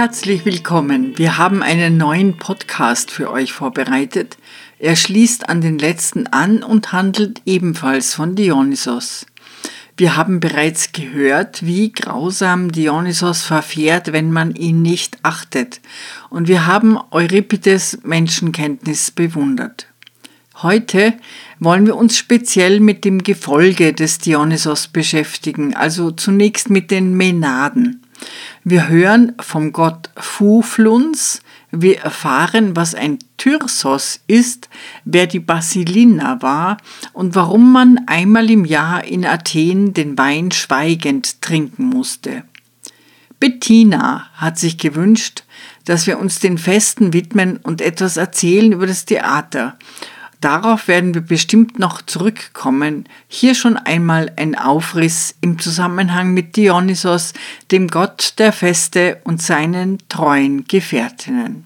Herzlich willkommen. Wir haben einen neuen Podcast für euch vorbereitet. Er schließt an den letzten an und handelt ebenfalls von Dionysos. Wir haben bereits gehört, wie grausam Dionysos verfährt, wenn man ihn nicht achtet. Und wir haben Euripides Menschenkenntnis bewundert. Heute wollen wir uns speziell mit dem Gefolge des Dionysos beschäftigen, also zunächst mit den Menaden. Wir hören vom Gott Fufluns, wir erfahren, was ein Thyrsos ist, wer die Basilina war und warum man einmal im Jahr in Athen den Wein schweigend trinken musste. Bettina hat sich gewünscht, dass wir uns den Festen widmen und etwas erzählen über das Theater Darauf werden wir bestimmt noch zurückkommen. Hier schon einmal ein Aufriss im Zusammenhang mit Dionysos, dem Gott der Feste und seinen treuen Gefährtinnen.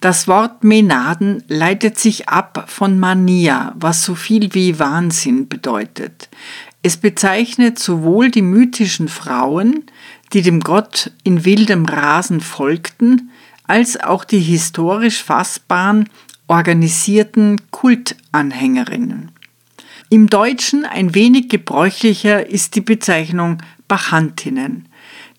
Das Wort Menaden leitet sich ab von Mania, was so viel wie Wahnsinn bedeutet. Es bezeichnet sowohl die mythischen Frauen, die dem Gott in wildem Rasen folgten, als auch die historisch fassbaren organisierten Kultanhängerinnen. Im Deutschen ein wenig gebräuchlicher ist die Bezeichnung Bachantinnen.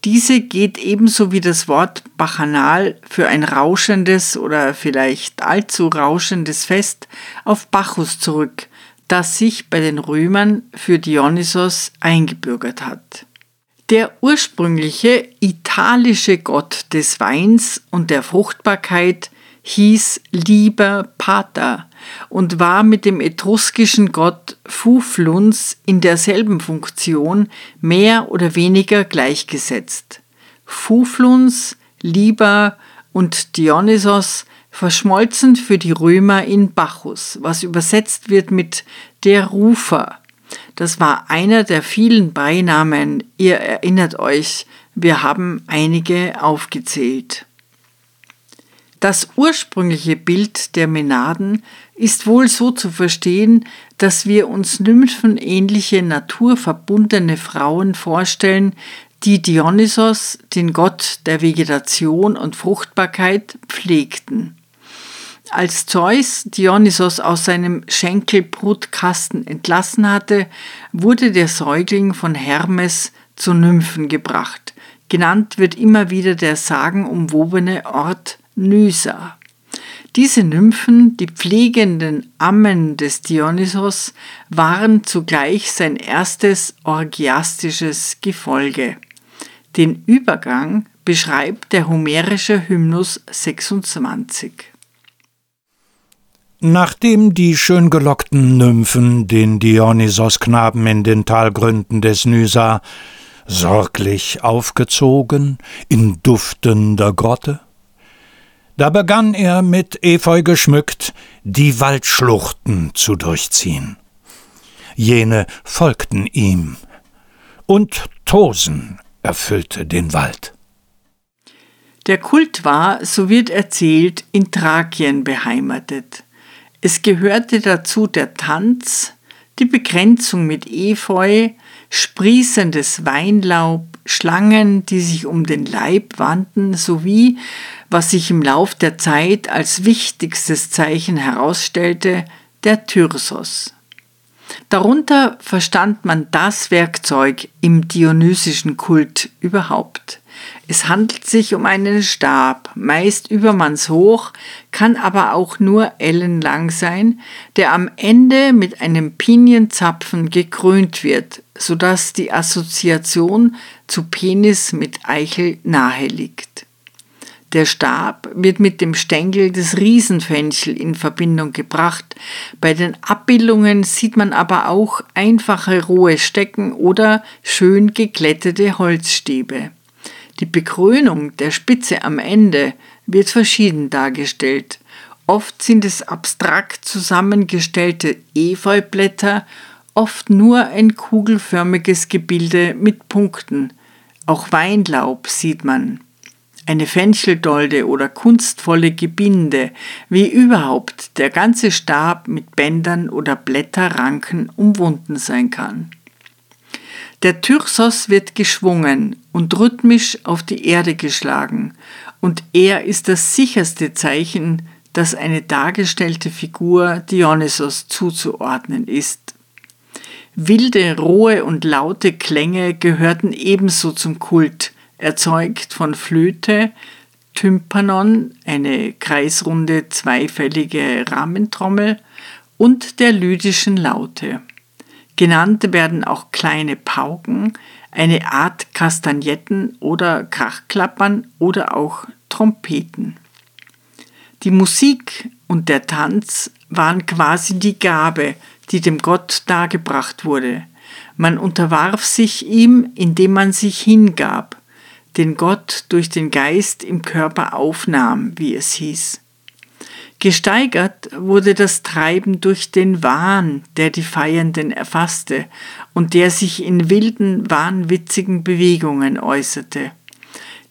Diese geht ebenso wie das Wort Bacchanal für ein rauschendes oder vielleicht allzu rauschendes Fest auf Bacchus zurück, das sich bei den Römern für Dionysos eingebürgert hat. Der ursprüngliche italische Gott des Weins und der Fruchtbarkeit hieß lieber Pater und war mit dem etruskischen Gott Fufluns in derselben Funktion mehr oder weniger gleichgesetzt. Fufluns, Liber und Dionysos verschmolzen für die Römer in Bacchus, was übersetzt wird mit der Rufer. Das war einer der vielen Beinamen, ihr erinnert euch, wir haben einige aufgezählt. Das ursprüngliche Bild der Menaden ist wohl so zu verstehen, dass wir uns nymphenähnliche naturverbundene Frauen vorstellen, die Dionysos, den Gott der Vegetation und Fruchtbarkeit, pflegten. Als Zeus Dionysos aus seinem Schenkelbrutkasten entlassen hatte, wurde der Säugling von Hermes zu Nymphen gebracht. Genannt wird immer wieder der sagenumwobene Ort Nysa. Diese Nymphen, die pflegenden Ammen des Dionysos, waren zugleich sein erstes orgiastisches Gefolge. Den Übergang beschreibt der homerische Hymnus 26. Nachdem die schön gelockten Nymphen den Dionysos-Knaben in den Talgründen des Nysa sorglich aufgezogen in duftender Grotte, da begann er mit Efeu geschmückt die Waldschluchten zu durchziehen. Jene folgten ihm, und Tosen erfüllte den Wald. Der Kult war, so wird erzählt, in Thrakien beheimatet. Es gehörte dazu der Tanz, die Begrenzung mit Efeu, sprießendes Weinlaub, Schlangen, die sich um den Leib wandten, sowie was sich im Lauf der Zeit als wichtigstes Zeichen herausstellte, der Thyrsos. Darunter verstand man das Werkzeug im dionysischen Kult überhaupt. Es handelt sich um einen Stab, meist übermannshoch, kann aber auch nur ellenlang sein, der am Ende mit einem Pinienzapfen gekrönt wird, sodass die Assoziation zu Penis mit Eichel nahe liegt. Der Stab wird mit dem Stängel des Riesenfenchel in Verbindung gebracht. Bei den Abbildungen sieht man aber auch einfache rohe Stecken oder schön geglättete Holzstäbe. Die Bekrönung der Spitze am Ende wird verschieden dargestellt. Oft sind es abstrakt zusammengestellte Efeublätter, oft nur ein kugelförmiges Gebilde mit Punkten. Auch Weinlaub sieht man. Eine Fenchteldolde oder kunstvolle Gebinde, wie überhaupt der ganze Stab mit Bändern oder Blätterranken umwunden sein kann. Der Tyrsos wird geschwungen und rhythmisch auf die Erde geschlagen, und er ist das sicherste Zeichen, dass eine dargestellte Figur Dionysos zuzuordnen ist. Wilde, rohe und laute Klänge gehörten ebenso zum Kult, erzeugt von Flöte, Tympanon, eine kreisrunde zweifällige Rahmentrommel, und der lydischen Laute. Genannt werden auch kleine Pauken, eine Art Kastagnetten oder Krachklappern oder auch Trompeten. Die Musik und der Tanz waren quasi die Gabe, die dem Gott dargebracht wurde. Man unterwarf sich ihm, indem man sich hingab, den Gott durch den Geist im Körper aufnahm, wie es hieß. Gesteigert wurde das Treiben durch den Wahn, der die Feiernden erfasste und der sich in wilden, wahnwitzigen Bewegungen äußerte.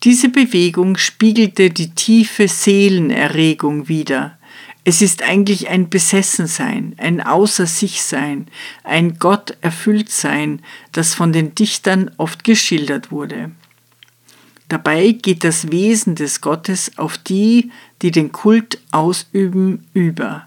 Diese Bewegung spiegelte die tiefe Seelenerregung wider. Es ist eigentlich ein Besessensein, ein Außer sich Sein, ein Gott erfüllt Sein, das von den Dichtern oft geschildert wurde. Dabei geht das Wesen des Gottes auf die, die den Kult ausüben, über.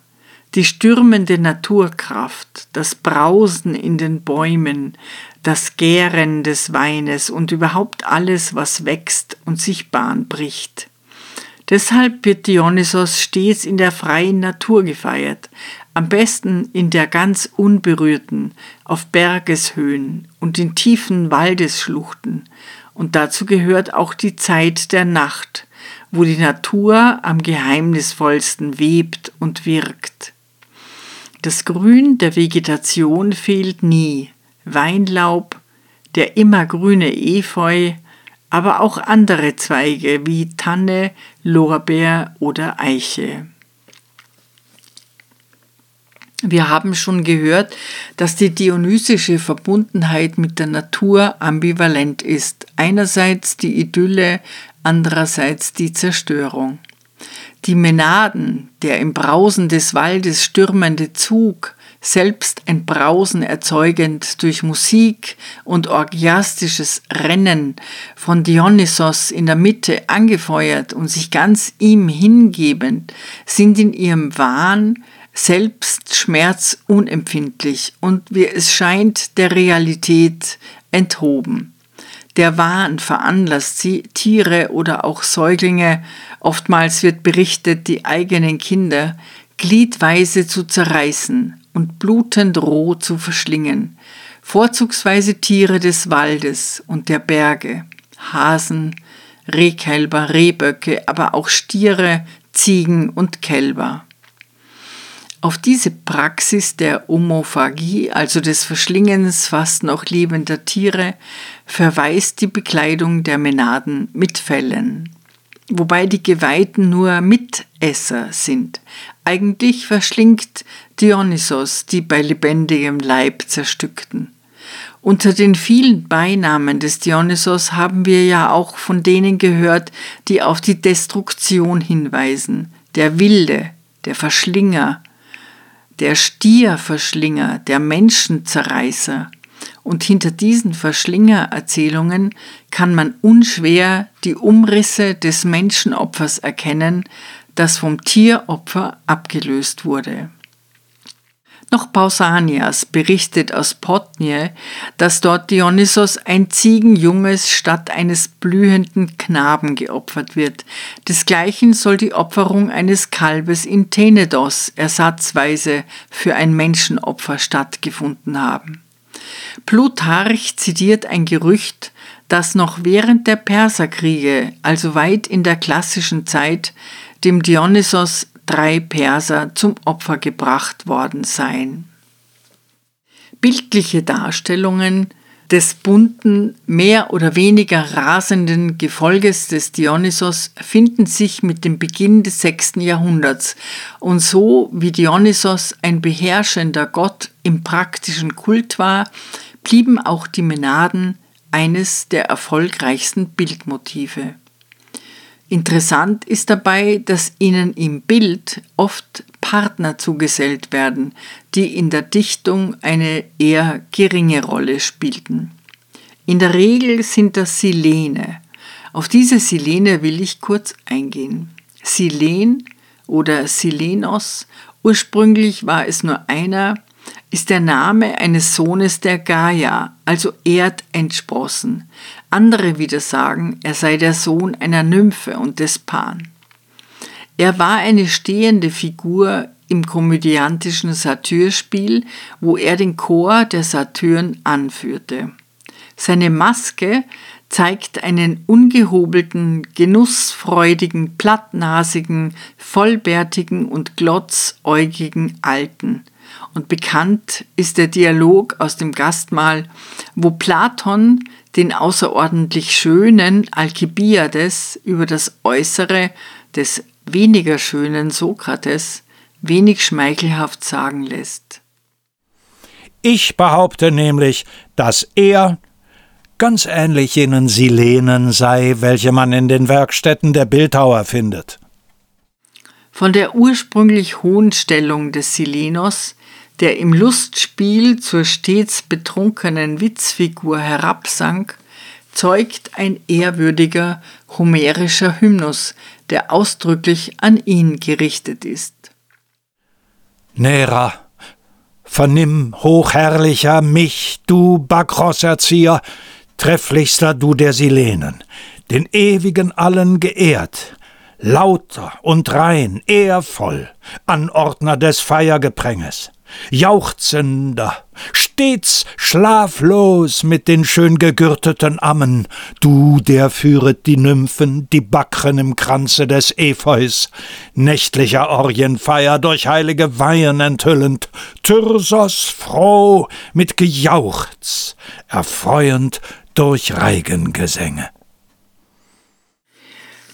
Die stürmende Naturkraft, das Brausen in den Bäumen, das Gären des Weines und überhaupt alles, was wächst und sich Bahn bricht. Deshalb wird Dionysos stets in der freien Natur gefeiert, am besten in der ganz unberührten, auf Bergeshöhen und in tiefen Waldesschluchten, und dazu gehört auch die Zeit der Nacht, wo die Natur am geheimnisvollsten webt und wirkt. Das Grün der Vegetation fehlt nie, Weinlaub, der immergrüne Efeu, aber auch andere Zweige wie Tanne, Lorbeer oder Eiche. Wir haben schon gehört, dass die dionysische Verbundenheit mit der Natur ambivalent ist. Einerseits die Idylle, andererseits die Zerstörung. Die Menaden, der im Brausen des Waldes stürmende Zug, selbst ein Brausen erzeugend durch Musik und orgiastisches Rennen von Dionysos in der Mitte angefeuert und sich ganz ihm hingebend, sind in ihrem Wahn selbst schmerzunempfindlich und wie es scheint der Realität enthoben. Der Wahn veranlasst sie, Tiere oder auch Säuglinge, oftmals wird berichtet, die eigenen Kinder, gliedweise zu zerreißen und blutend roh zu verschlingen, vorzugsweise Tiere des Waldes und der Berge, Hasen, Rehkälber, Rehböcke, aber auch Stiere, Ziegen und Kälber. Auf diese Praxis der Homophagie, also des Verschlingens fast noch lebender Tiere, verweist die Bekleidung der Menaden mit Fellen. Wobei die Geweihten nur Mitesser sind. Eigentlich verschlingt Dionysos die bei lebendigem Leib zerstückten. Unter den vielen Beinamen des Dionysos haben wir ja auch von denen gehört, die auf die Destruktion hinweisen. Der Wilde, der Verschlinger, der Stierverschlinger, der Menschenzerreißer. Und hinter diesen Verschlingererzählungen kann man unschwer die Umrisse des Menschenopfers erkennen, das vom Tieropfer abgelöst wurde. Noch Pausanias berichtet aus Potnie, dass dort Dionysos ein Ziegenjunges statt eines blühenden Knaben geopfert wird. Desgleichen soll die Opferung eines Kalbes in Tenedos ersatzweise für ein Menschenopfer stattgefunden haben. Plutarch zitiert ein Gerücht, das noch während der Perserkriege, also weit in der klassischen Zeit, dem Dionysos drei Perser zum Opfer gebracht worden seien. Bildliche Darstellungen des bunten, mehr oder weniger rasenden Gefolges des Dionysos finden sich mit dem Beginn des 6. Jahrhunderts und so wie Dionysos ein beherrschender Gott im praktischen Kult war, blieben auch die Menaden eines der erfolgreichsten Bildmotive. Interessant ist dabei, dass ihnen im Bild oft Partner zugesellt werden, die in der Dichtung eine eher geringe Rolle spielten. In der Regel sind das Silene. Auf diese Silene will ich kurz eingehen. Silen oder Silenos, ursprünglich war es nur einer, ist der Name eines Sohnes der Gaia, also Erdentsprossen. Andere wieder sagen, er sei der Sohn einer Nymphe und des Pan. Er war eine stehende Figur im komödiantischen Satyrspiel, wo er den Chor der Satyren anführte. Seine Maske zeigt einen ungehobelten, genussfreudigen, plattnasigen, vollbärtigen und glotzäugigen Alten, und bekannt ist der Dialog aus dem Gastmahl, wo Platon den außerordentlich schönen Alkibiades über das Äußere des weniger schönen Sokrates wenig schmeichelhaft sagen lässt. Ich behaupte nämlich, dass er ganz ähnlich jenen Silenen sei, welche man in den Werkstätten der Bildhauer findet. Von der ursprünglich hohen Stellung des Silenos der im Lustspiel zur stets betrunkenen Witzfigur herabsank, zeugt ein ehrwürdiger homerischer Hymnus, der ausdrücklich an ihn gerichtet ist. Nera, vernimm, hochherrlicher, mich, du Bakros-Erzieher, trefflichster du der Silenen, den ewigen allen geehrt, lauter und rein, ehrvoll, Anordner des Feiergepränges jauchzender, stets schlaflos mit den schön gegürteten Ammen, du, der führet die Nymphen, die Backren im Kranze des Epheus, nächtlicher Orienfeier durch heilige Weihen enthüllend, Tyrsos froh mit Gejauchz, erfreuend durch Reigengesänge.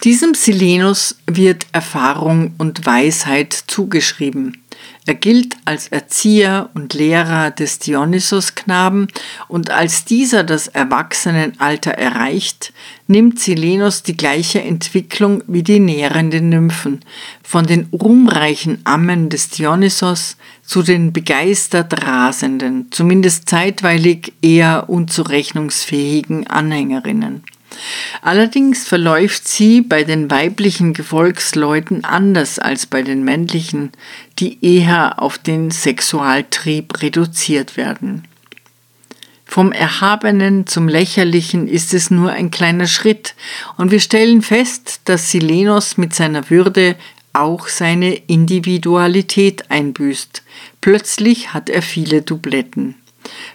Diesem Silenus wird Erfahrung und Weisheit zugeschrieben. Er gilt als Erzieher und Lehrer des Dionysos-Knaben und als dieser das Erwachsenenalter erreicht, nimmt Silenus die gleiche Entwicklung wie die nährenden Nymphen, von den ruhmreichen Ammen des Dionysos zu den begeistert rasenden, zumindest zeitweilig eher unzurechnungsfähigen Anhängerinnen. Allerdings verläuft sie bei den weiblichen Gefolgsleuten anders als bei den männlichen, die eher auf den Sexualtrieb reduziert werden. Vom Erhabenen zum Lächerlichen ist es nur ein kleiner Schritt, und wir stellen fest, dass Silenos mit seiner Würde auch seine Individualität einbüßt. Plötzlich hat er viele Dubletten.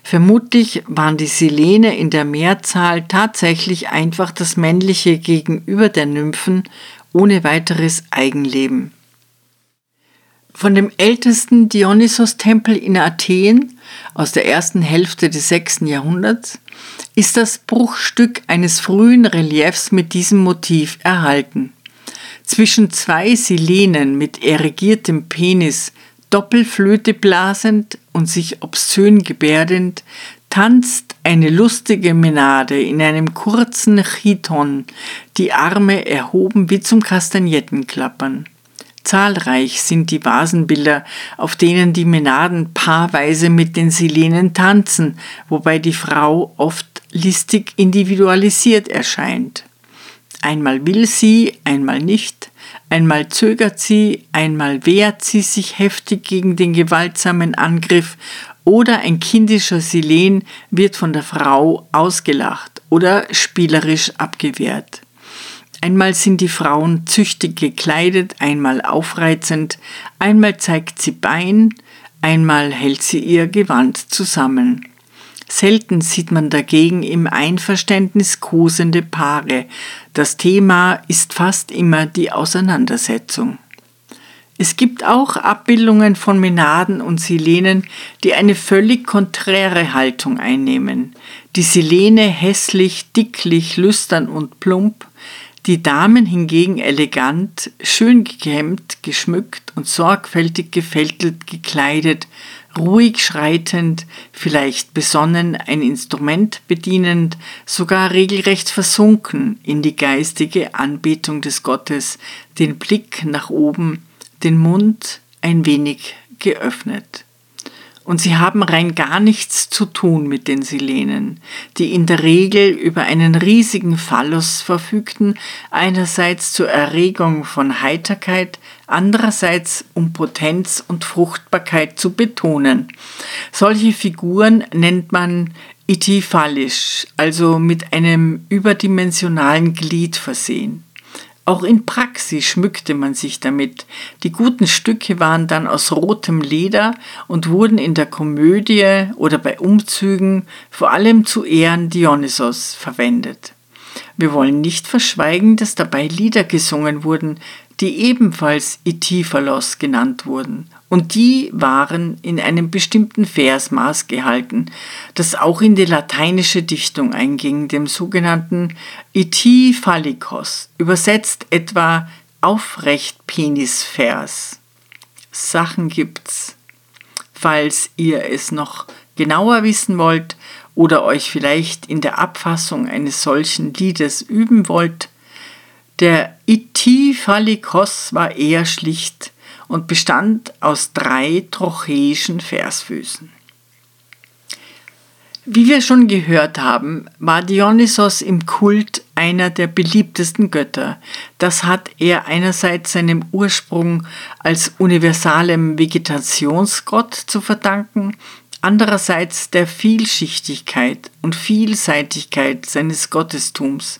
Vermutlich waren die Silene in der Mehrzahl tatsächlich einfach das männliche Gegenüber der Nymphen ohne weiteres Eigenleben. Von dem ältesten Dionysos-Tempel in Athen aus der ersten Hälfte des 6. Jahrhunderts ist das Bruchstück eines frühen Reliefs mit diesem Motiv erhalten. Zwischen zwei Silenen mit erigiertem Penis Doppelflöte blasend und sich obszön gebärdend, tanzt eine lustige Menade in einem kurzen Chiton, die Arme erhoben wie zum Kastagnettenklappern. Zahlreich sind die Vasenbilder, auf denen die Menaden paarweise mit den Silenen tanzen, wobei die Frau oft listig individualisiert erscheint. Einmal will sie, einmal nicht, Einmal zögert sie, einmal wehrt sie sich heftig gegen den gewaltsamen Angriff oder ein kindischer Silen wird von der Frau ausgelacht oder spielerisch abgewehrt. Einmal sind die Frauen züchtig gekleidet, einmal aufreizend, einmal zeigt sie Bein, einmal hält sie ihr Gewand zusammen. Selten sieht man dagegen im Einverständnis kosende Paare. Das Thema ist fast immer die Auseinandersetzung. Es gibt auch Abbildungen von Menaden und Silenen, die eine völlig konträre Haltung einnehmen. die Silene hässlich, dicklich, lüstern und plump, die Damen hingegen elegant, schön gekämmt, geschmückt und sorgfältig gefältelt gekleidet, ruhig schreitend, vielleicht besonnen ein Instrument bedienend, sogar regelrecht versunken in die geistige Anbetung des Gottes, den Blick nach oben, den Mund ein wenig geöffnet. Und sie haben rein gar nichts zu tun mit den Silenen, die in der Regel über einen riesigen Phallus verfügten, einerseits zur Erregung von Heiterkeit, andererseits um Potenz und Fruchtbarkeit zu betonen. Solche Figuren nennt man itifallisch, also mit einem überdimensionalen Glied versehen. Auch in Praxis schmückte man sich damit. Die guten Stücke waren dann aus rotem Leder und wurden in der Komödie oder bei Umzügen vor allem zu Ehren Dionysos verwendet. Wir wollen nicht verschweigen, dass dabei Lieder gesungen wurden, die ebenfalls Itiphalos genannt wurden und die waren in einem bestimmten Versmaß gehalten, das auch in die lateinische Dichtung einging, dem sogenannten Iti Phallikos, übersetzt etwa aufrecht Penisvers. Sachen gibt's. Falls ihr es noch genauer wissen wollt oder euch vielleicht in der Abfassung eines solchen Liedes üben wollt, der Iti Phallikos war eher schlicht und bestand aus drei trocheischen Versfüßen. Wie wir schon gehört haben, war Dionysos im Kult einer der beliebtesten Götter. Das hat er einerseits seinem Ursprung als universalem Vegetationsgott zu verdanken, andererseits der Vielschichtigkeit und Vielseitigkeit seines Gottestums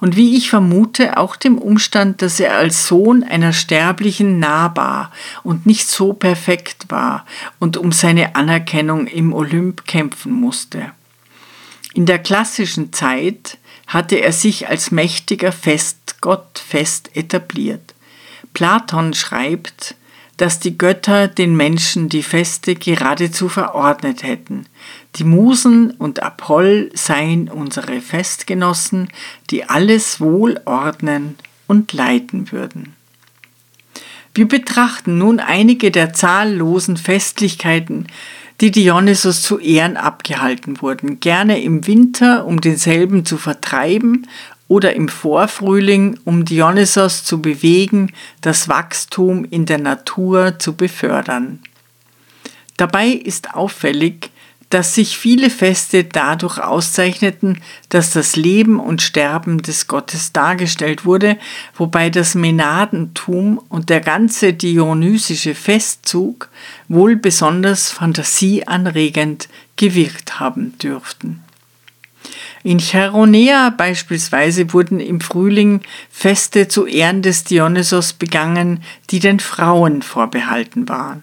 und wie ich vermute auch dem Umstand, dass er als Sohn einer Sterblichen nahbar und nicht so perfekt war und um seine Anerkennung im Olymp kämpfen musste. In der klassischen Zeit hatte er sich als mächtiger Festgott fest etabliert. Platon schreibt, dass die Götter den Menschen die Feste geradezu verordnet hätten. Die Musen und Apoll seien unsere Festgenossen, die alles wohl ordnen und leiten würden. Wir betrachten nun einige der zahllosen Festlichkeiten, die Dionysos zu Ehren abgehalten wurden, gerne im Winter, um denselben zu vertreiben oder im Vorfrühling, um Dionysos zu bewegen, das Wachstum in der Natur zu befördern. Dabei ist auffällig, dass sich viele Feste dadurch auszeichneten, dass das Leben und Sterben des Gottes dargestellt wurde, wobei das Menadentum und der ganze dionysische Festzug wohl besonders fantasieanregend gewirkt haben dürften. In Charonea beispielsweise wurden im Frühling Feste zu Ehren des Dionysos begangen, die den Frauen vorbehalten waren.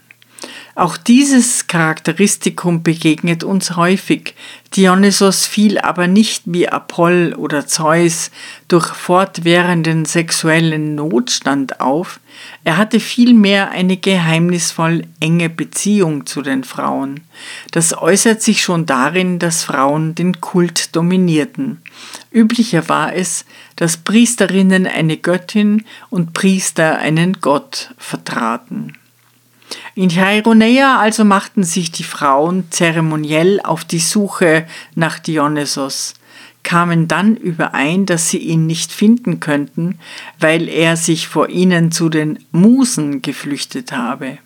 Auch dieses Charakteristikum begegnet uns häufig. Dionysos fiel aber nicht wie Apoll oder Zeus durch fortwährenden sexuellen Notstand auf, er hatte vielmehr eine geheimnisvoll enge Beziehung zu den Frauen. Das äußert sich schon darin, dass Frauen den Kult dominierten. Üblicher war es, dass Priesterinnen eine Göttin und Priester einen Gott vertraten. In Chaironeia also machten sich die Frauen zeremoniell auf die Suche nach Dionysos, kamen dann überein, dass sie ihn nicht finden könnten, weil er sich vor ihnen zu den Musen geflüchtet habe.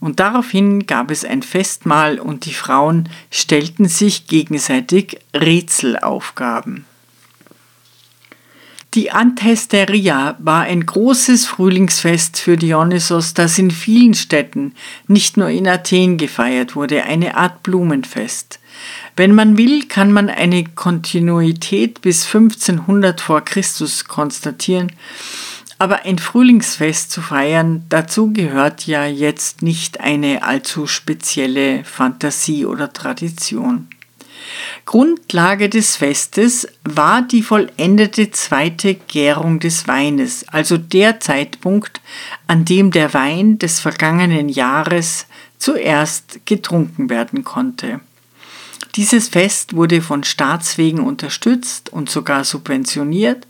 Und daraufhin gab es ein Festmahl und die Frauen stellten sich gegenseitig Rätselaufgaben. Die Anthesteria war ein großes Frühlingsfest für Dionysos, das in vielen Städten, nicht nur in Athen gefeiert wurde, eine Art Blumenfest. Wenn man will, kann man eine Kontinuität bis 1500 vor Christus konstatieren, aber ein Frühlingsfest zu feiern, dazu gehört ja jetzt nicht eine allzu spezielle Fantasie oder Tradition. Grundlage des Festes war die vollendete zweite Gärung des Weines, also der Zeitpunkt, an dem der Wein des vergangenen Jahres zuerst getrunken werden konnte. Dieses Fest wurde von Staatswegen unterstützt und sogar subventioniert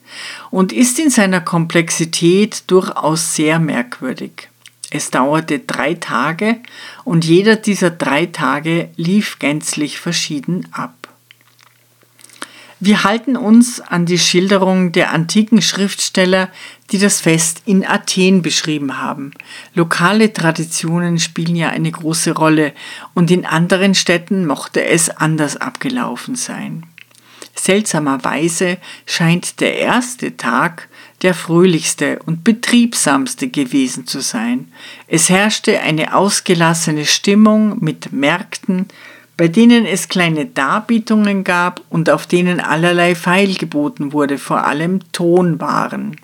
und ist in seiner Komplexität durchaus sehr merkwürdig. Es dauerte drei Tage und jeder dieser drei Tage lief gänzlich verschieden ab. Wir halten uns an die Schilderung der antiken Schriftsteller, die das Fest in Athen beschrieben haben. Lokale Traditionen spielen ja eine große Rolle und in anderen Städten mochte es anders abgelaufen sein. Seltsamerweise scheint der erste Tag der fröhlichste und betriebsamste gewesen zu sein. Es herrschte eine ausgelassene Stimmung mit Märkten, bei denen es kleine Darbietungen gab und auf denen allerlei Feil geboten wurde, vor allem Tonwaren.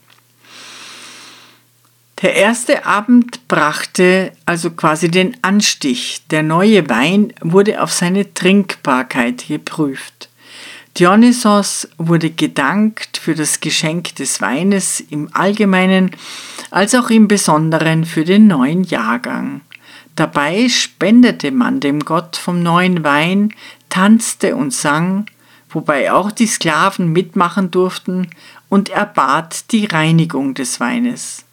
Der erste Abend brachte also quasi den Anstich. Der neue Wein wurde auf seine Trinkbarkeit geprüft. Dionysos wurde gedankt für das Geschenk des Weines im Allgemeinen als auch im Besonderen für den neuen Jahrgang. Dabei spendete man dem Gott vom neuen Wein, tanzte und sang, wobei auch die Sklaven mitmachen durften, und er bat die Reinigung des Weines,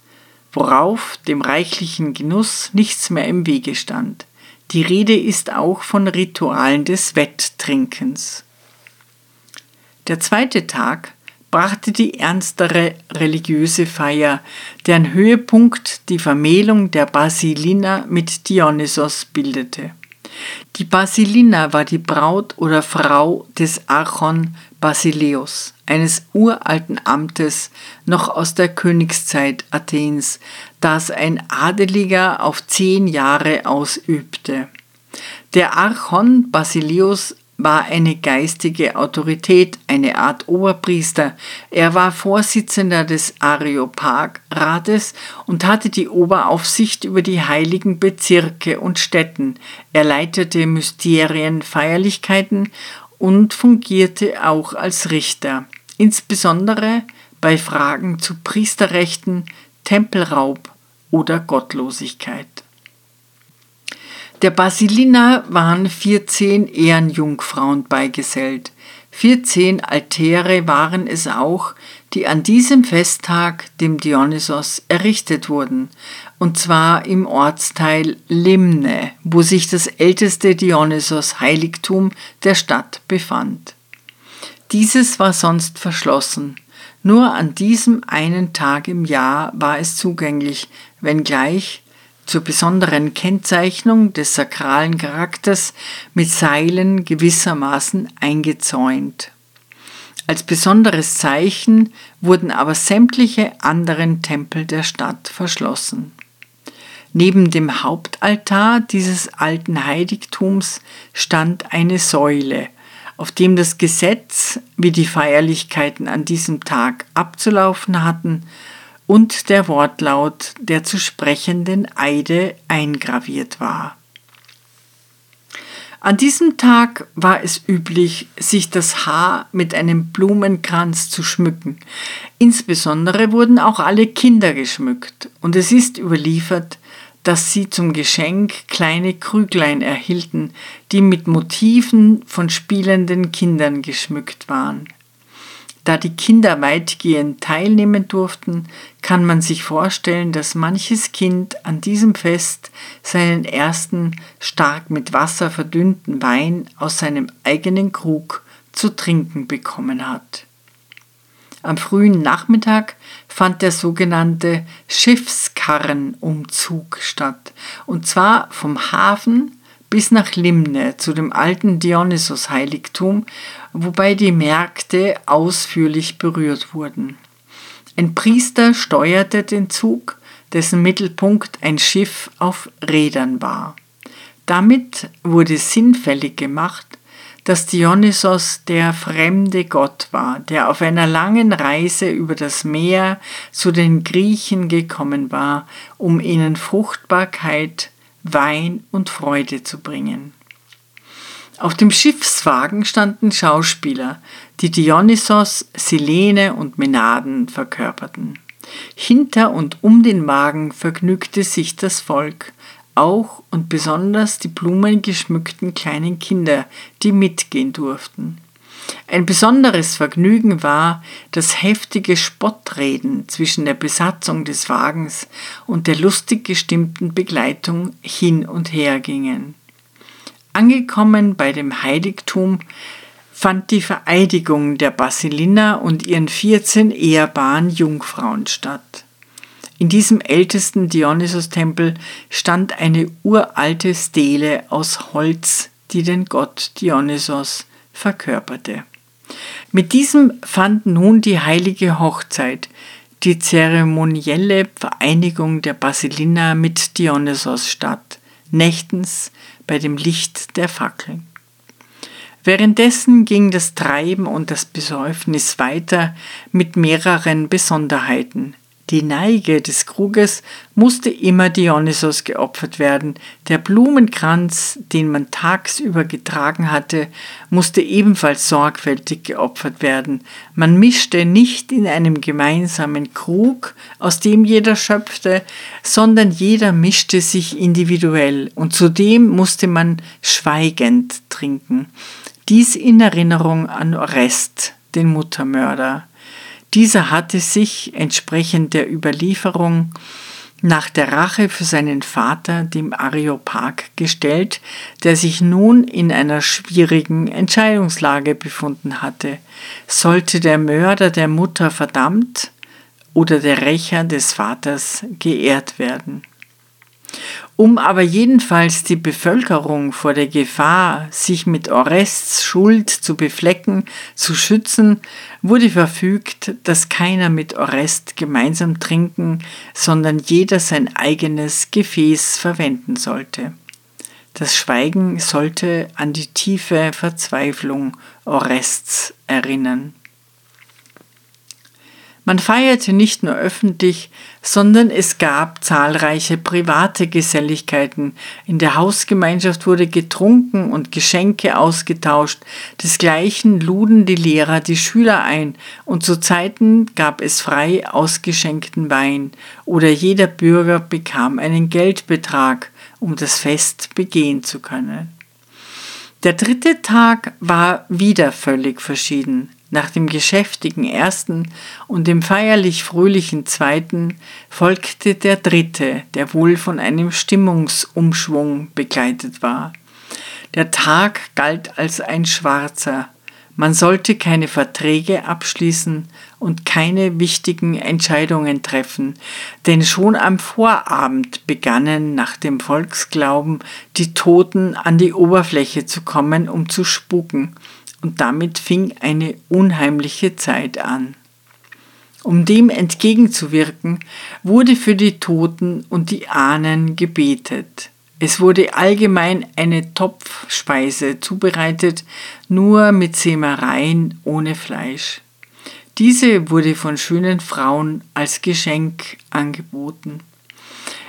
worauf dem reichlichen Genuss nichts mehr im Wege stand. Die Rede ist auch von Ritualen des Wetttrinkens. Der zweite Tag brachte die ernstere religiöse Feier, deren Höhepunkt die Vermählung der Basilina mit Dionysos bildete. Die Basilina war die Braut oder Frau des Archon Basileus, eines uralten Amtes noch aus der Königszeit Athens, das ein Adeliger auf zehn Jahre ausübte. Der Archon Basileus war eine geistige Autorität, eine Art Oberpriester. Er war Vorsitzender des Areopag-Rates und hatte die Oberaufsicht über die heiligen Bezirke und Städten. Er leitete Mysterien, Feierlichkeiten und fungierte auch als Richter, insbesondere bei Fragen zu Priesterrechten, Tempelraub oder Gottlosigkeit. Der Basilina waren 14 Ehrenjungfrauen beigesellt. 14 Altäre waren es auch, die an diesem Festtag dem Dionysos errichtet wurden, und zwar im Ortsteil Limne, wo sich das älteste Dionysos-Heiligtum der Stadt befand. Dieses war sonst verschlossen. Nur an diesem einen Tag im Jahr war es zugänglich, wenngleich zur besonderen Kennzeichnung des sakralen Charakters mit Seilen gewissermaßen eingezäunt. Als besonderes Zeichen wurden aber sämtliche anderen Tempel der Stadt verschlossen. Neben dem Hauptaltar dieses alten Heiligtums stand eine Säule, auf dem das Gesetz, wie die Feierlichkeiten an diesem Tag abzulaufen hatten, und der Wortlaut der zu sprechenden Eide eingraviert war. An diesem Tag war es üblich, sich das Haar mit einem Blumenkranz zu schmücken. Insbesondere wurden auch alle Kinder geschmückt, und es ist überliefert, dass sie zum Geschenk kleine Krüglein erhielten, die mit Motiven von spielenden Kindern geschmückt waren. Da die Kinder weitgehend teilnehmen durften, kann man sich vorstellen, dass manches Kind an diesem Fest seinen ersten stark mit Wasser verdünnten Wein aus seinem eigenen Krug zu trinken bekommen hat. Am frühen Nachmittag fand der sogenannte Schiffskarrenumzug statt, und zwar vom Hafen bis nach Limne zu dem alten Dionysos-Heiligtum, wobei die Märkte ausführlich berührt wurden. Ein Priester steuerte den Zug, dessen Mittelpunkt ein Schiff auf Rädern war. Damit wurde sinnfällig gemacht, dass Dionysos der fremde Gott war, der auf einer langen Reise über das Meer zu den Griechen gekommen war, um ihnen Fruchtbarkeit, Wein und Freude zu bringen. Auf dem Schiffswagen standen Schauspieler, die Dionysos, Silene und Menaden verkörperten. Hinter und um den Wagen vergnügte sich das Volk. Auch und besonders die blumengeschmückten kleinen Kinder, die mitgehen durften. Ein besonderes Vergnügen war, dass heftige Spottreden zwischen der Besatzung des Wagens und der lustig gestimmten Begleitung hin und her gingen. Angekommen bei dem Heiligtum fand die Vereidigung der Basilina und ihren 14 ehrbaren Jungfrauen statt. In diesem ältesten Dionysos-Tempel stand eine uralte Stele aus Holz, die den Gott Dionysos verkörperte. Mit diesem fand nun die heilige Hochzeit, die zeremonielle Vereinigung der Basilina mit Dionysos statt, nächtens bei dem Licht der Fackeln. Währenddessen ging das Treiben und das Besäufnis weiter mit mehreren Besonderheiten. Die Neige des Kruges musste immer Dionysos geopfert werden. Der Blumenkranz, den man tagsüber getragen hatte, musste ebenfalls sorgfältig geopfert werden. Man mischte nicht in einem gemeinsamen Krug, aus dem jeder schöpfte, sondern jeder mischte sich individuell und zudem musste man schweigend trinken. Dies in Erinnerung an Orest, den Muttermörder. Dieser hatte sich entsprechend der Überlieferung nach der Rache für seinen Vater, dem Areopag, gestellt, der sich nun in einer schwierigen Entscheidungslage befunden hatte. Sollte der Mörder der Mutter verdammt oder der Rächer des Vaters geehrt werden? Um aber jedenfalls die Bevölkerung vor der Gefahr, sich mit Orests Schuld zu beflecken, zu schützen, wurde verfügt, dass keiner mit Orest gemeinsam trinken, sondern jeder sein eigenes Gefäß verwenden sollte. Das Schweigen sollte an die tiefe Verzweiflung Orests erinnern. Man feierte nicht nur öffentlich, sondern es gab zahlreiche private Geselligkeiten. In der Hausgemeinschaft wurde getrunken und Geschenke ausgetauscht. Desgleichen luden die Lehrer die Schüler ein und zu Zeiten gab es frei ausgeschenkten Wein oder jeder Bürger bekam einen Geldbetrag, um das Fest begehen zu können. Der dritte Tag war wieder völlig verschieden. Nach dem geschäftigen ersten und dem feierlich fröhlichen zweiten folgte der dritte, der wohl von einem Stimmungsumschwung begleitet war. Der Tag galt als ein schwarzer. Man sollte keine Verträge abschließen und keine wichtigen Entscheidungen treffen, denn schon am Vorabend begannen nach dem Volksglauben die Toten an die Oberfläche zu kommen, um zu spuken, und damit fing eine unheimliche Zeit an. Um dem entgegenzuwirken, wurde für die Toten und die Ahnen gebetet. Es wurde allgemein eine Topfspeise zubereitet, nur mit Sämereien ohne Fleisch. Diese wurde von schönen Frauen als Geschenk angeboten.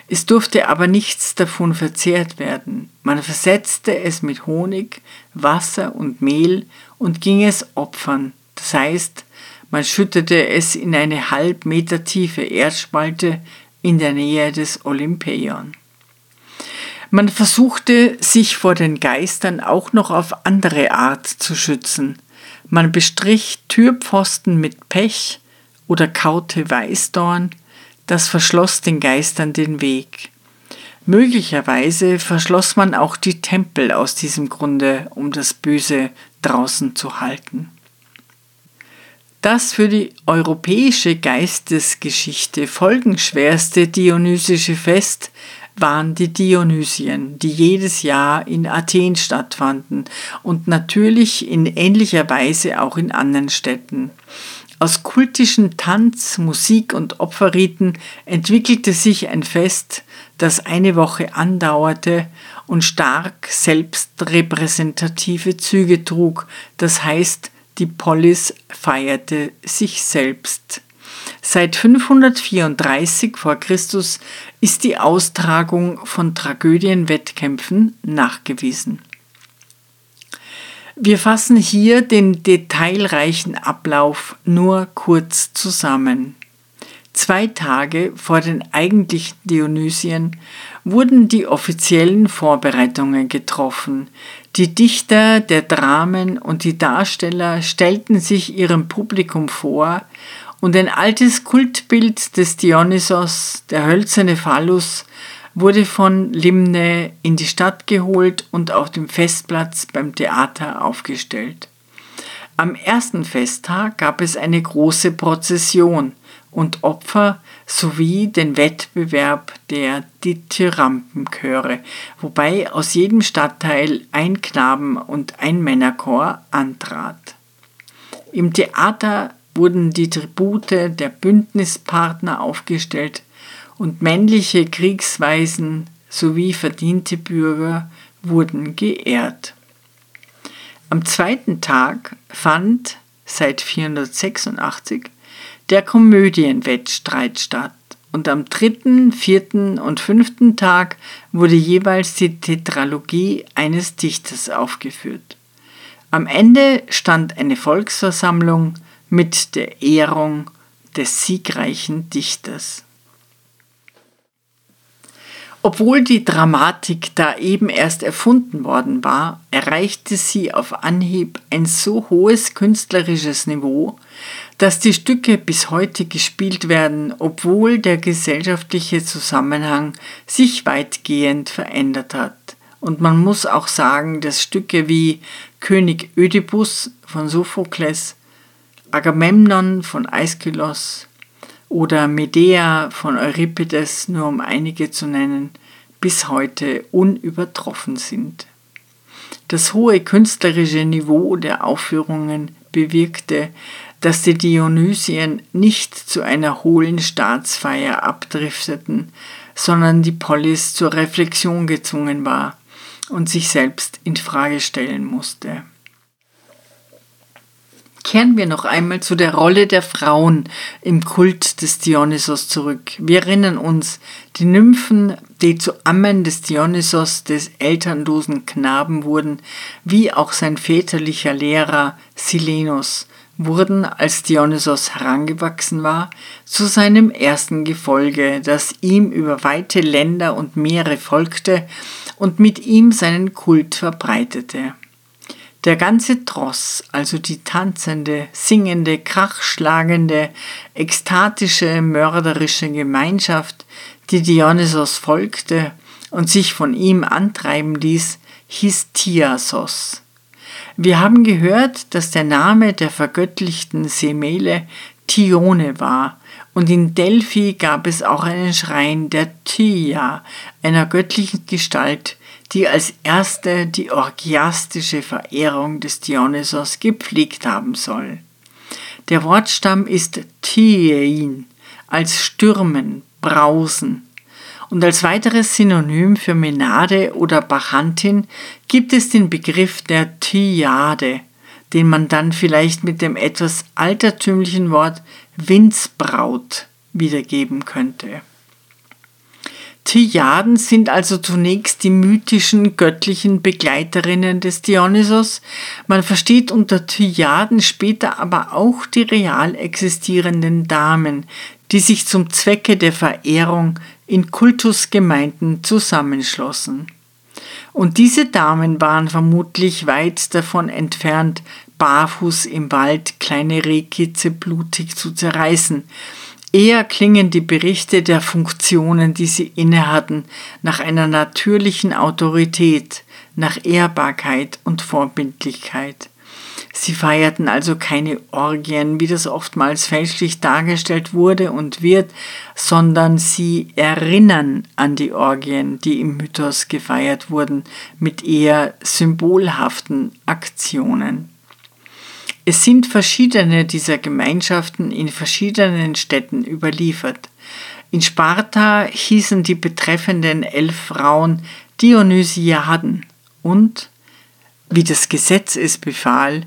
Es durfte aber nichts davon verzehrt werden. Man versetzte es mit Honig, Wasser und Mehl und ging es opfern. Das heißt, man schüttete es in eine halb Meter tiefe Erdspalte in der Nähe des Olympion. Man versuchte, sich vor den Geistern auch noch auf andere Art zu schützen. Man bestrich Türpfosten mit Pech oder kaute Weißdorn, das verschloss den Geistern den Weg. Möglicherweise verschloss man auch die Tempel aus diesem Grunde, um das Böse draußen zu halten. Das für die europäische Geistesgeschichte folgenschwerste dionysische Fest waren die Dionysien, die jedes Jahr in Athen stattfanden und natürlich in ähnlicher Weise auch in anderen Städten. Aus kultischen Tanz-, Musik- und Opferriten entwickelte sich ein Fest, das eine Woche andauerte und stark selbstrepräsentative Züge trug, das heißt, die Polis feierte sich selbst. Seit 534 vor Christus ist die Austragung von Tragödienwettkämpfen nachgewiesen. Wir fassen hier den detailreichen Ablauf nur kurz zusammen. Zwei Tage vor den eigentlichen Dionysien wurden die offiziellen Vorbereitungen getroffen. Die Dichter der Dramen und die Darsteller stellten sich ihrem Publikum vor und ein altes Kultbild des Dionysos, der hölzerne Phallus, wurde von Limne in die Stadt geholt und auf dem Festplatz beim Theater aufgestellt. Am ersten Festtag gab es eine große Prozession und Opfer sowie den Wettbewerb der Dithyrampenchöre, wobei aus jedem Stadtteil ein Knaben- und ein Männerchor antrat. Im Theater wurden die Tribute der Bündnispartner aufgestellt und männliche Kriegsweisen sowie verdiente Bürger wurden geehrt. Am zweiten Tag fand seit 486 der Komödienwettstreit statt und am dritten, vierten und fünften Tag wurde jeweils die Tetralogie eines Dichters aufgeführt. Am Ende stand eine Volksversammlung mit der Ehrung des siegreichen Dichters. Obwohl die Dramatik da eben erst erfunden worden war, erreichte sie auf Anhieb ein so hohes künstlerisches Niveau, dass die Stücke bis heute gespielt werden, obwohl der gesellschaftliche Zusammenhang sich weitgehend verändert hat. Und man muss auch sagen, dass Stücke wie König Ödipus von Sophokles, Agamemnon von Aeschylus, oder Medea von Euripides, nur um einige zu nennen, bis heute unübertroffen sind. Das hohe künstlerische Niveau der Aufführungen bewirkte, dass die Dionysien nicht zu einer hohlen Staatsfeier abdrifteten, sondern die Polis zur Reflexion gezwungen war und sich selbst in Frage stellen musste. Kehren wir noch einmal zu der Rolle der Frauen im Kult des Dionysos zurück. Wir erinnern uns, die Nymphen, die zu Ammen des Dionysos, des elternlosen Knaben wurden, wie auch sein väterlicher Lehrer Silenus, wurden, als Dionysos herangewachsen war, zu seinem ersten Gefolge, das ihm über weite Länder und Meere folgte und mit ihm seinen Kult verbreitete. Der ganze Tross, also die tanzende, singende, krachschlagende, ekstatische, mörderische Gemeinschaft, die Dionysos folgte und sich von ihm antreiben ließ, hieß Thiasos. Wir haben gehört, dass der Name der vergöttlichten Semele Thione war, und in Delphi gab es auch einen Schrein der Thia, einer göttlichen Gestalt, die als erste die orgiastische Verehrung des Dionysos gepflegt haben soll. Der Wortstamm ist Thiein, als Stürmen, Brausen. Und als weiteres Synonym für Menade oder Bachantin gibt es den Begriff der Thiade, den man dann vielleicht mit dem etwas altertümlichen Wort Windsbraut wiedergeben könnte. Triaden sind also zunächst die mythischen göttlichen Begleiterinnen des Dionysos. Man versteht unter Triaden später aber auch die real existierenden Damen, die sich zum Zwecke der Verehrung in Kultusgemeinden zusammenschlossen. Und diese Damen waren vermutlich weit davon entfernt, barfuß im Wald kleine Rehkitze blutig zu zerreißen, Eher klingen die Berichte der Funktionen, die sie innehatten, nach einer natürlichen Autorität, nach Ehrbarkeit und Vorbildlichkeit. Sie feierten also keine Orgien, wie das oftmals fälschlich dargestellt wurde und wird, sondern sie erinnern an die Orgien, die im Mythos gefeiert wurden, mit eher symbolhaften Aktionen. Es sind verschiedene dieser Gemeinschaften in verschiedenen Städten überliefert. In Sparta hießen die betreffenden elf Frauen Dionysiaden und, wie das Gesetz es befahl,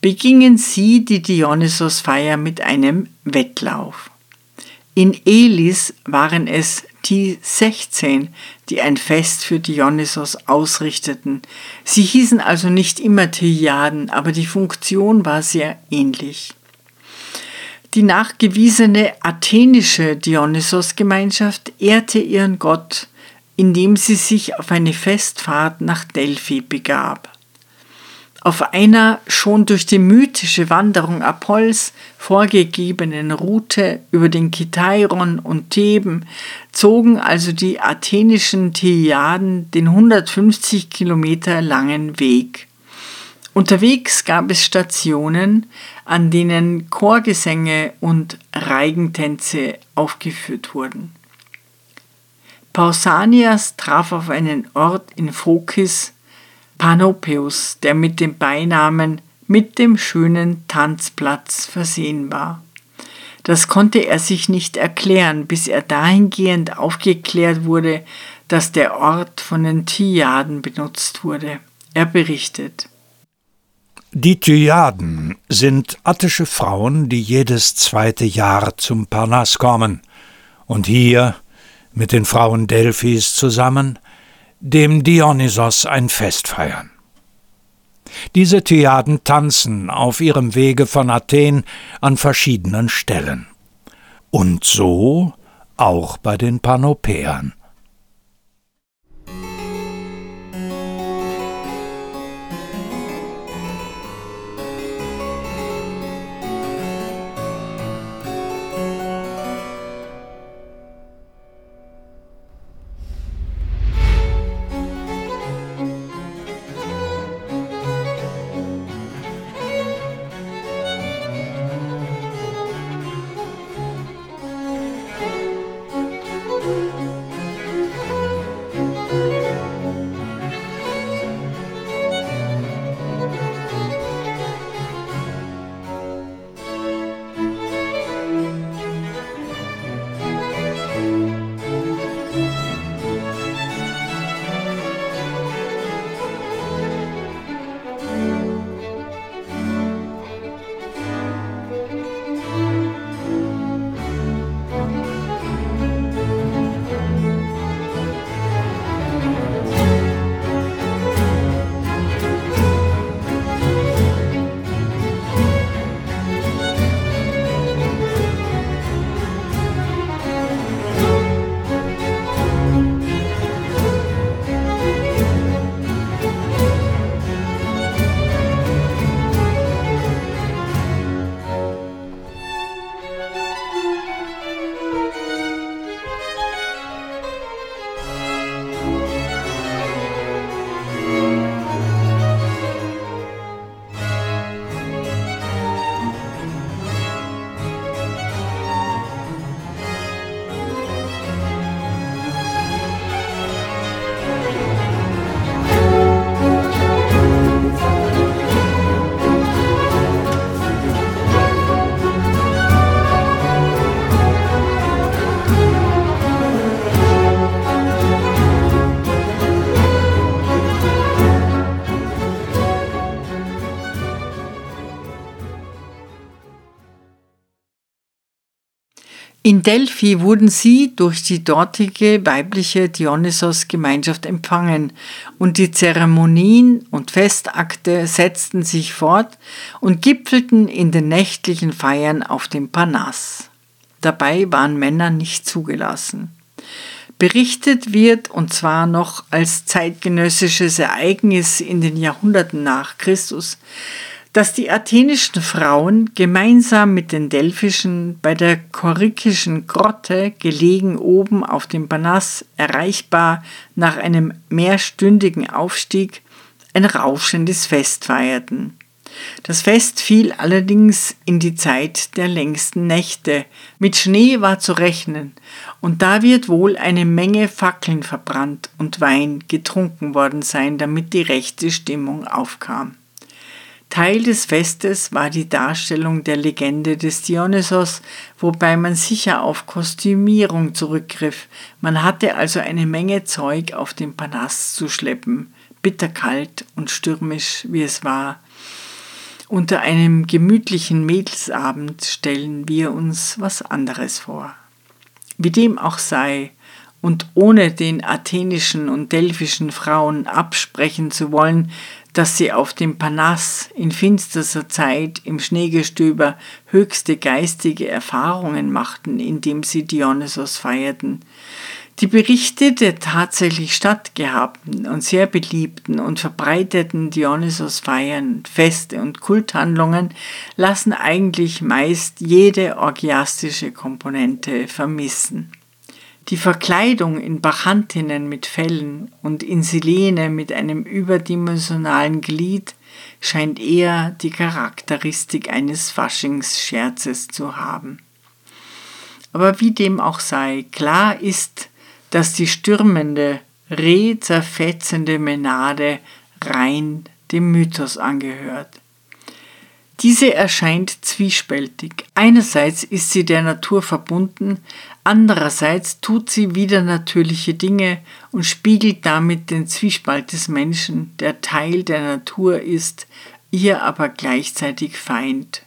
begingen sie die Dionysosfeier mit einem Wettlauf. In Elis waren es die 16, die ein Fest für Dionysos ausrichteten. Sie hießen also nicht immer Thyaden, aber die Funktion war sehr ähnlich. Die nachgewiesene athenische Dionysos-Gemeinschaft ehrte ihren Gott, indem sie sich auf eine Festfahrt nach Delphi begab. Auf einer schon durch die mythische Wanderung Apolls vorgegebenen Route über den Kitairon und Theben zogen also die athenischen Theiaden den 150 Kilometer langen Weg. Unterwegs gab es Stationen, an denen Chorgesänge und Reigentänze aufgeführt wurden. Pausanias traf auf einen Ort in Phokis, Panopeus, der mit dem Beinamen mit dem schönen Tanzplatz versehen war. Das konnte er sich nicht erklären, bis er dahingehend aufgeklärt wurde, dass der Ort von den Tyaden benutzt wurde. Er berichtet. Die Tyaden sind attische Frauen, die jedes zweite Jahr zum Parnass kommen und hier mit den Frauen Delphis zusammen dem Dionysos ein Fest feiern. Diese Tyaden tanzen auf ihrem Wege von Athen an verschiedenen Stellen. Und so auch bei den Panopäern. In Delphi wurden sie durch die dortige weibliche Dionysos-Gemeinschaft empfangen und die Zeremonien und Festakte setzten sich fort und gipfelten in den nächtlichen Feiern auf dem Parnass. Dabei waren Männer nicht zugelassen. Berichtet wird, und zwar noch als zeitgenössisches Ereignis in den Jahrhunderten nach Christus, dass die athenischen Frauen gemeinsam mit den delphischen bei der korikischen Grotte, gelegen oben auf dem Parnass, erreichbar nach einem mehrstündigen Aufstieg, ein rauschendes Fest feierten. Das Fest fiel allerdings in die Zeit der längsten Nächte. Mit Schnee war zu rechnen, und da wird wohl eine Menge Fackeln verbrannt und Wein getrunken worden sein, damit die rechte Stimmung aufkam. Teil des Festes war die Darstellung der Legende des Dionysos, wobei man sicher auf Kostümierung zurückgriff. Man hatte also eine Menge Zeug auf den Palast zu schleppen, bitterkalt und stürmisch wie es war. Unter einem gemütlichen Mädelsabend stellen wir uns was anderes vor. Wie dem auch sei, und ohne den athenischen und delphischen Frauen absprechen zu wollen, dass sie auf dem Panas in finsterster Zeit im Schneegestöber höchste geistige Erfahrungen machten, indem sie Dionysos feierten. Die Berichte der tatsächlich stattgehabten und sehr beliebten und verbreiteten Dionysos-Feiern, Feste und Kulthandlungen lassen eigentlich meist jede orgiastische Komponente vermissen. Die Verkleidung in Bachantinnen mit Fellen und in Silene mit einem überdimensionalen Glied scheint eher die Charakteristik eines Faschingsscherzes zu haben. Aber wie dem auch sei, klar ist, dass die stürmende, rehzerfetzende Menade rein dem Mythos angehört. Diese erscheint zwiespältig. Einerseits ist sie der Natur verbunden, andererseits tut sie widernatürliche Dinge und spiegelt damit den Zwiespalt des Menschen, der Teil der Natur ist, ihr aber gleichzeitig Feind.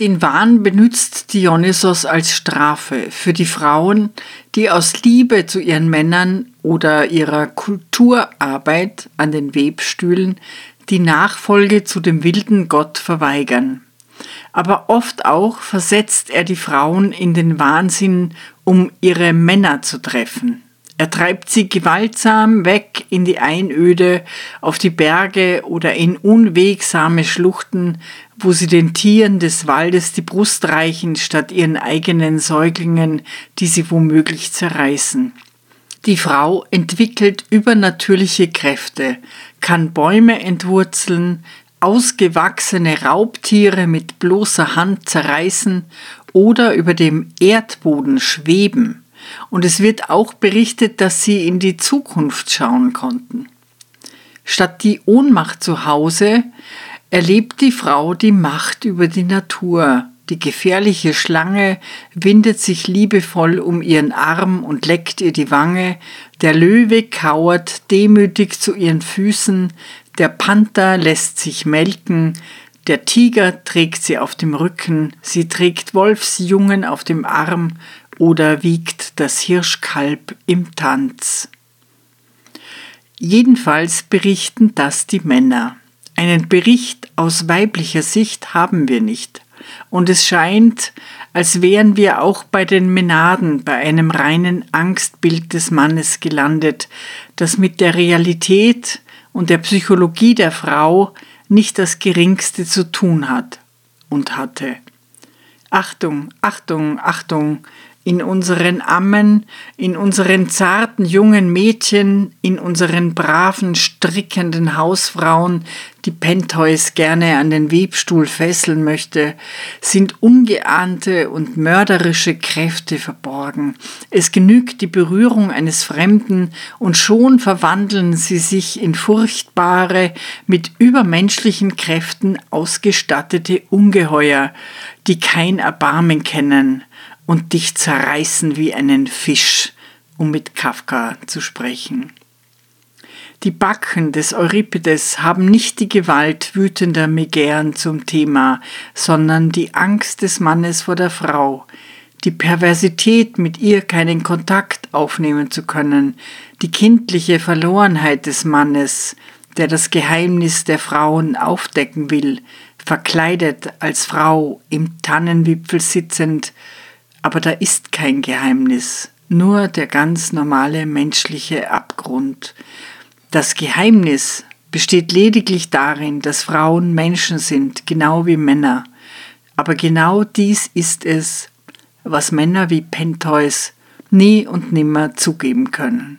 Den Wahn benutzt Dionysos als Strafe für die Frauen, die aus Liebe zu ihren Männern oder ihrer Kulturarbeit an den Webstühlen die Nachfolge zu dem wilden Gott verweigern. Aber oft auch versetzt er die Frauen in den Wahnsinn, um ihre Männer zu treffen. Er treibt sie gewaltsam weg in die Einöde, auf die Berge oder in unwegsame Schluchten, wo sie den Tieren des Waldes die Brust reichen, statt ihren eigenen Säuglingen, die sie womöglich zerreißen. Die Frau entwickelt übernatürliche Kräfte, kann Bäume entwurzeln, ausgewachsene Raubtiere mit bloßer Hand zerreißen oder über dem Erdboden schweben. Und es wird auch berichtet, dass sie in die Zukunft schauen konnten. Statt die Ohnmacht zu Hause erlebt die Frau die Macht über die Natur, die gefährliche Schlange windet sich liebevoll um ihren Arm und leckt ihr die Wange, der Löwe kauert demütig zu ihren Füßen, der Panther lässt sich melken, der Tiger trägt sie auf dem Rücken, sie trägt Wolfsjungen auf dem Arm oder wiegt das Hirschkalb im Tanz. Jedenfalls berichten das die Männer. Einen Bericht aus weiblicher Sicht haben wir nicht. Und es scheint, als wären wir auch bei den Menaden bei einem reinen Angstbild des Mannes gelandet, das mit der Realität und der Psychologie der Frau nicht das geringste zu tun hat und hatte. Achtung, Achtung, Achtung, in unseren Ammen, in unseren zarten jungen Mädchen, in unseren braven, strickenden Hausfrauen, die Pentheus gerne an den Webstuhl fesseln möchte, sind ungeahnte und mörderische Kräfte verborgen. Es genügt die Berührung eines Fremden und schon verwandeln sie sich in furchtbare, mit übermenschlichen Kräften ausgestattete Ungeheuer, die kein Erbarmen kennen, und dich zerreißen wie einen Fisch, um mit Kafka zu sprechen. Die Backen des Euripides haben nicht die Gewalt wütender Megären zum Thema, sondern die Angst des Mannes vor der Frau, die Perversität, mit ihr keinen Kontakt aufnehmen zu können, die kindliche Verlorenheit des Mannes, der das Geheimnis der Frauen aufdecken will, verkleidet als Frau im Tannenwipfel sitzend, aber da ist kein Geheimnis, nur der ganz normale menschliche Abgrund. Das Geheimnis besteht lediglich darin, dass Frauen Menschen sind, genau wie Männer. Aber genau dies ist es, was Männer wie Pentheus nie und nimmer zugeben können.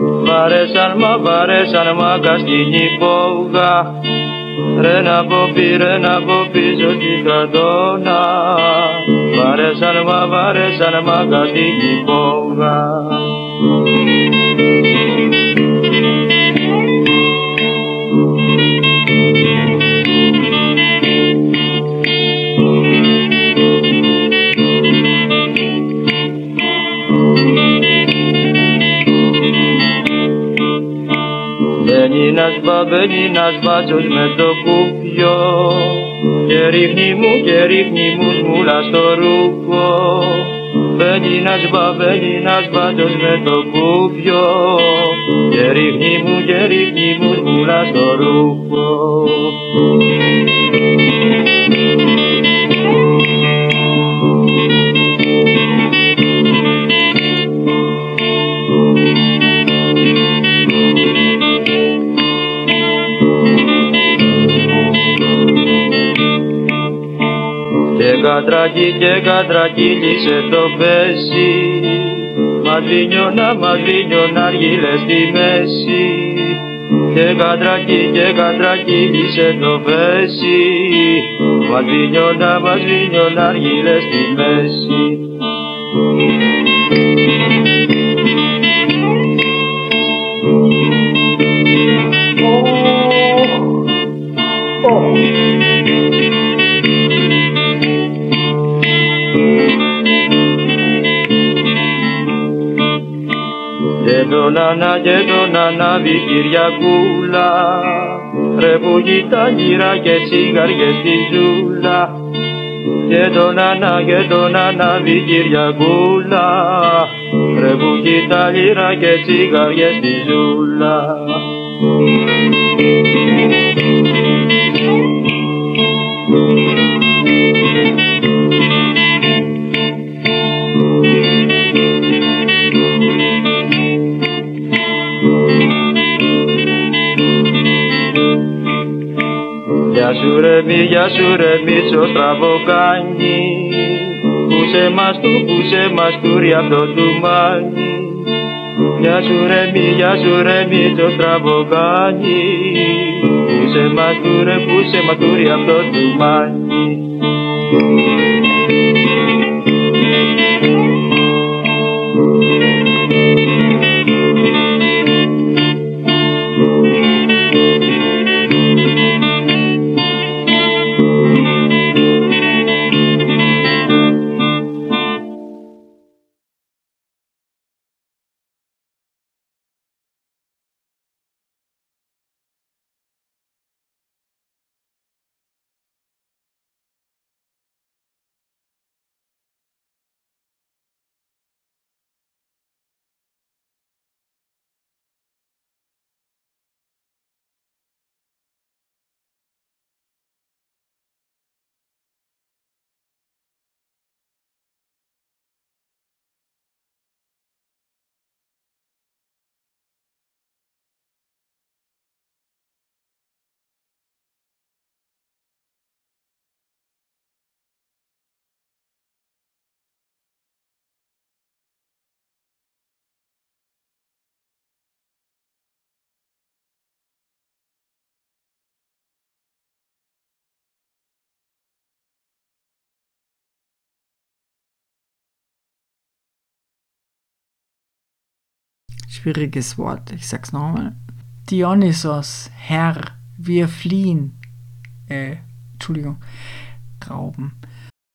Βαρέσαν μα βαρέσαν μάγκα στην υπόγα. Ρε να πω πήρε να πω πίσω τη στρατόνα Βαρέσαν μα βαρέσαν μάγκα στην υπόγα μπαμπαίνει ένας μπάτσος με το κουπιό. Και ρίχνει μου και ρίχνει μου σμούλα στο ρούχο. Μπαίνει ένας μπαμπαίνει ένας μπάτσος με το κουπιό. Και ρίχνει μου και ρίχνει μου σμούλα στο ρούχο κατρακί και κατρακύλισε το πέσι. Μας βίνιωνα, μας βίνιωνα αργύλες στη μέση. Και κατρακί και κατρακύλισε το πέσι. Μας βίνιωνα, μας βίνιωνα αργύλες στη μέση. Τον Ανά γεντονάνα, γεντονάνα, δικυριακούλα Ρε που τα γύρα και τσιγάριες στη ζούλα. Γεντονάνα, γεντονάνα, δικυριακούλα Ρε που τα γύρα και τσιγάριες στη ζούλα. Σου ρε μη, γεια σου ρε μίτσο στραβοκάνι Πούσε μας του, πούσε μας του ρε αυτό του μάνι Γεια σου ρε μη, γεια σου ρε μίτσο στραβοκάνι Πούσε μας του ρε, πούσε μας του ρε αυτό του μάνι Schwieriges Wort, ich sag's nochmal. Dionysos, Herr, wir fliehen. Äh, Entschuldigung, Rauben.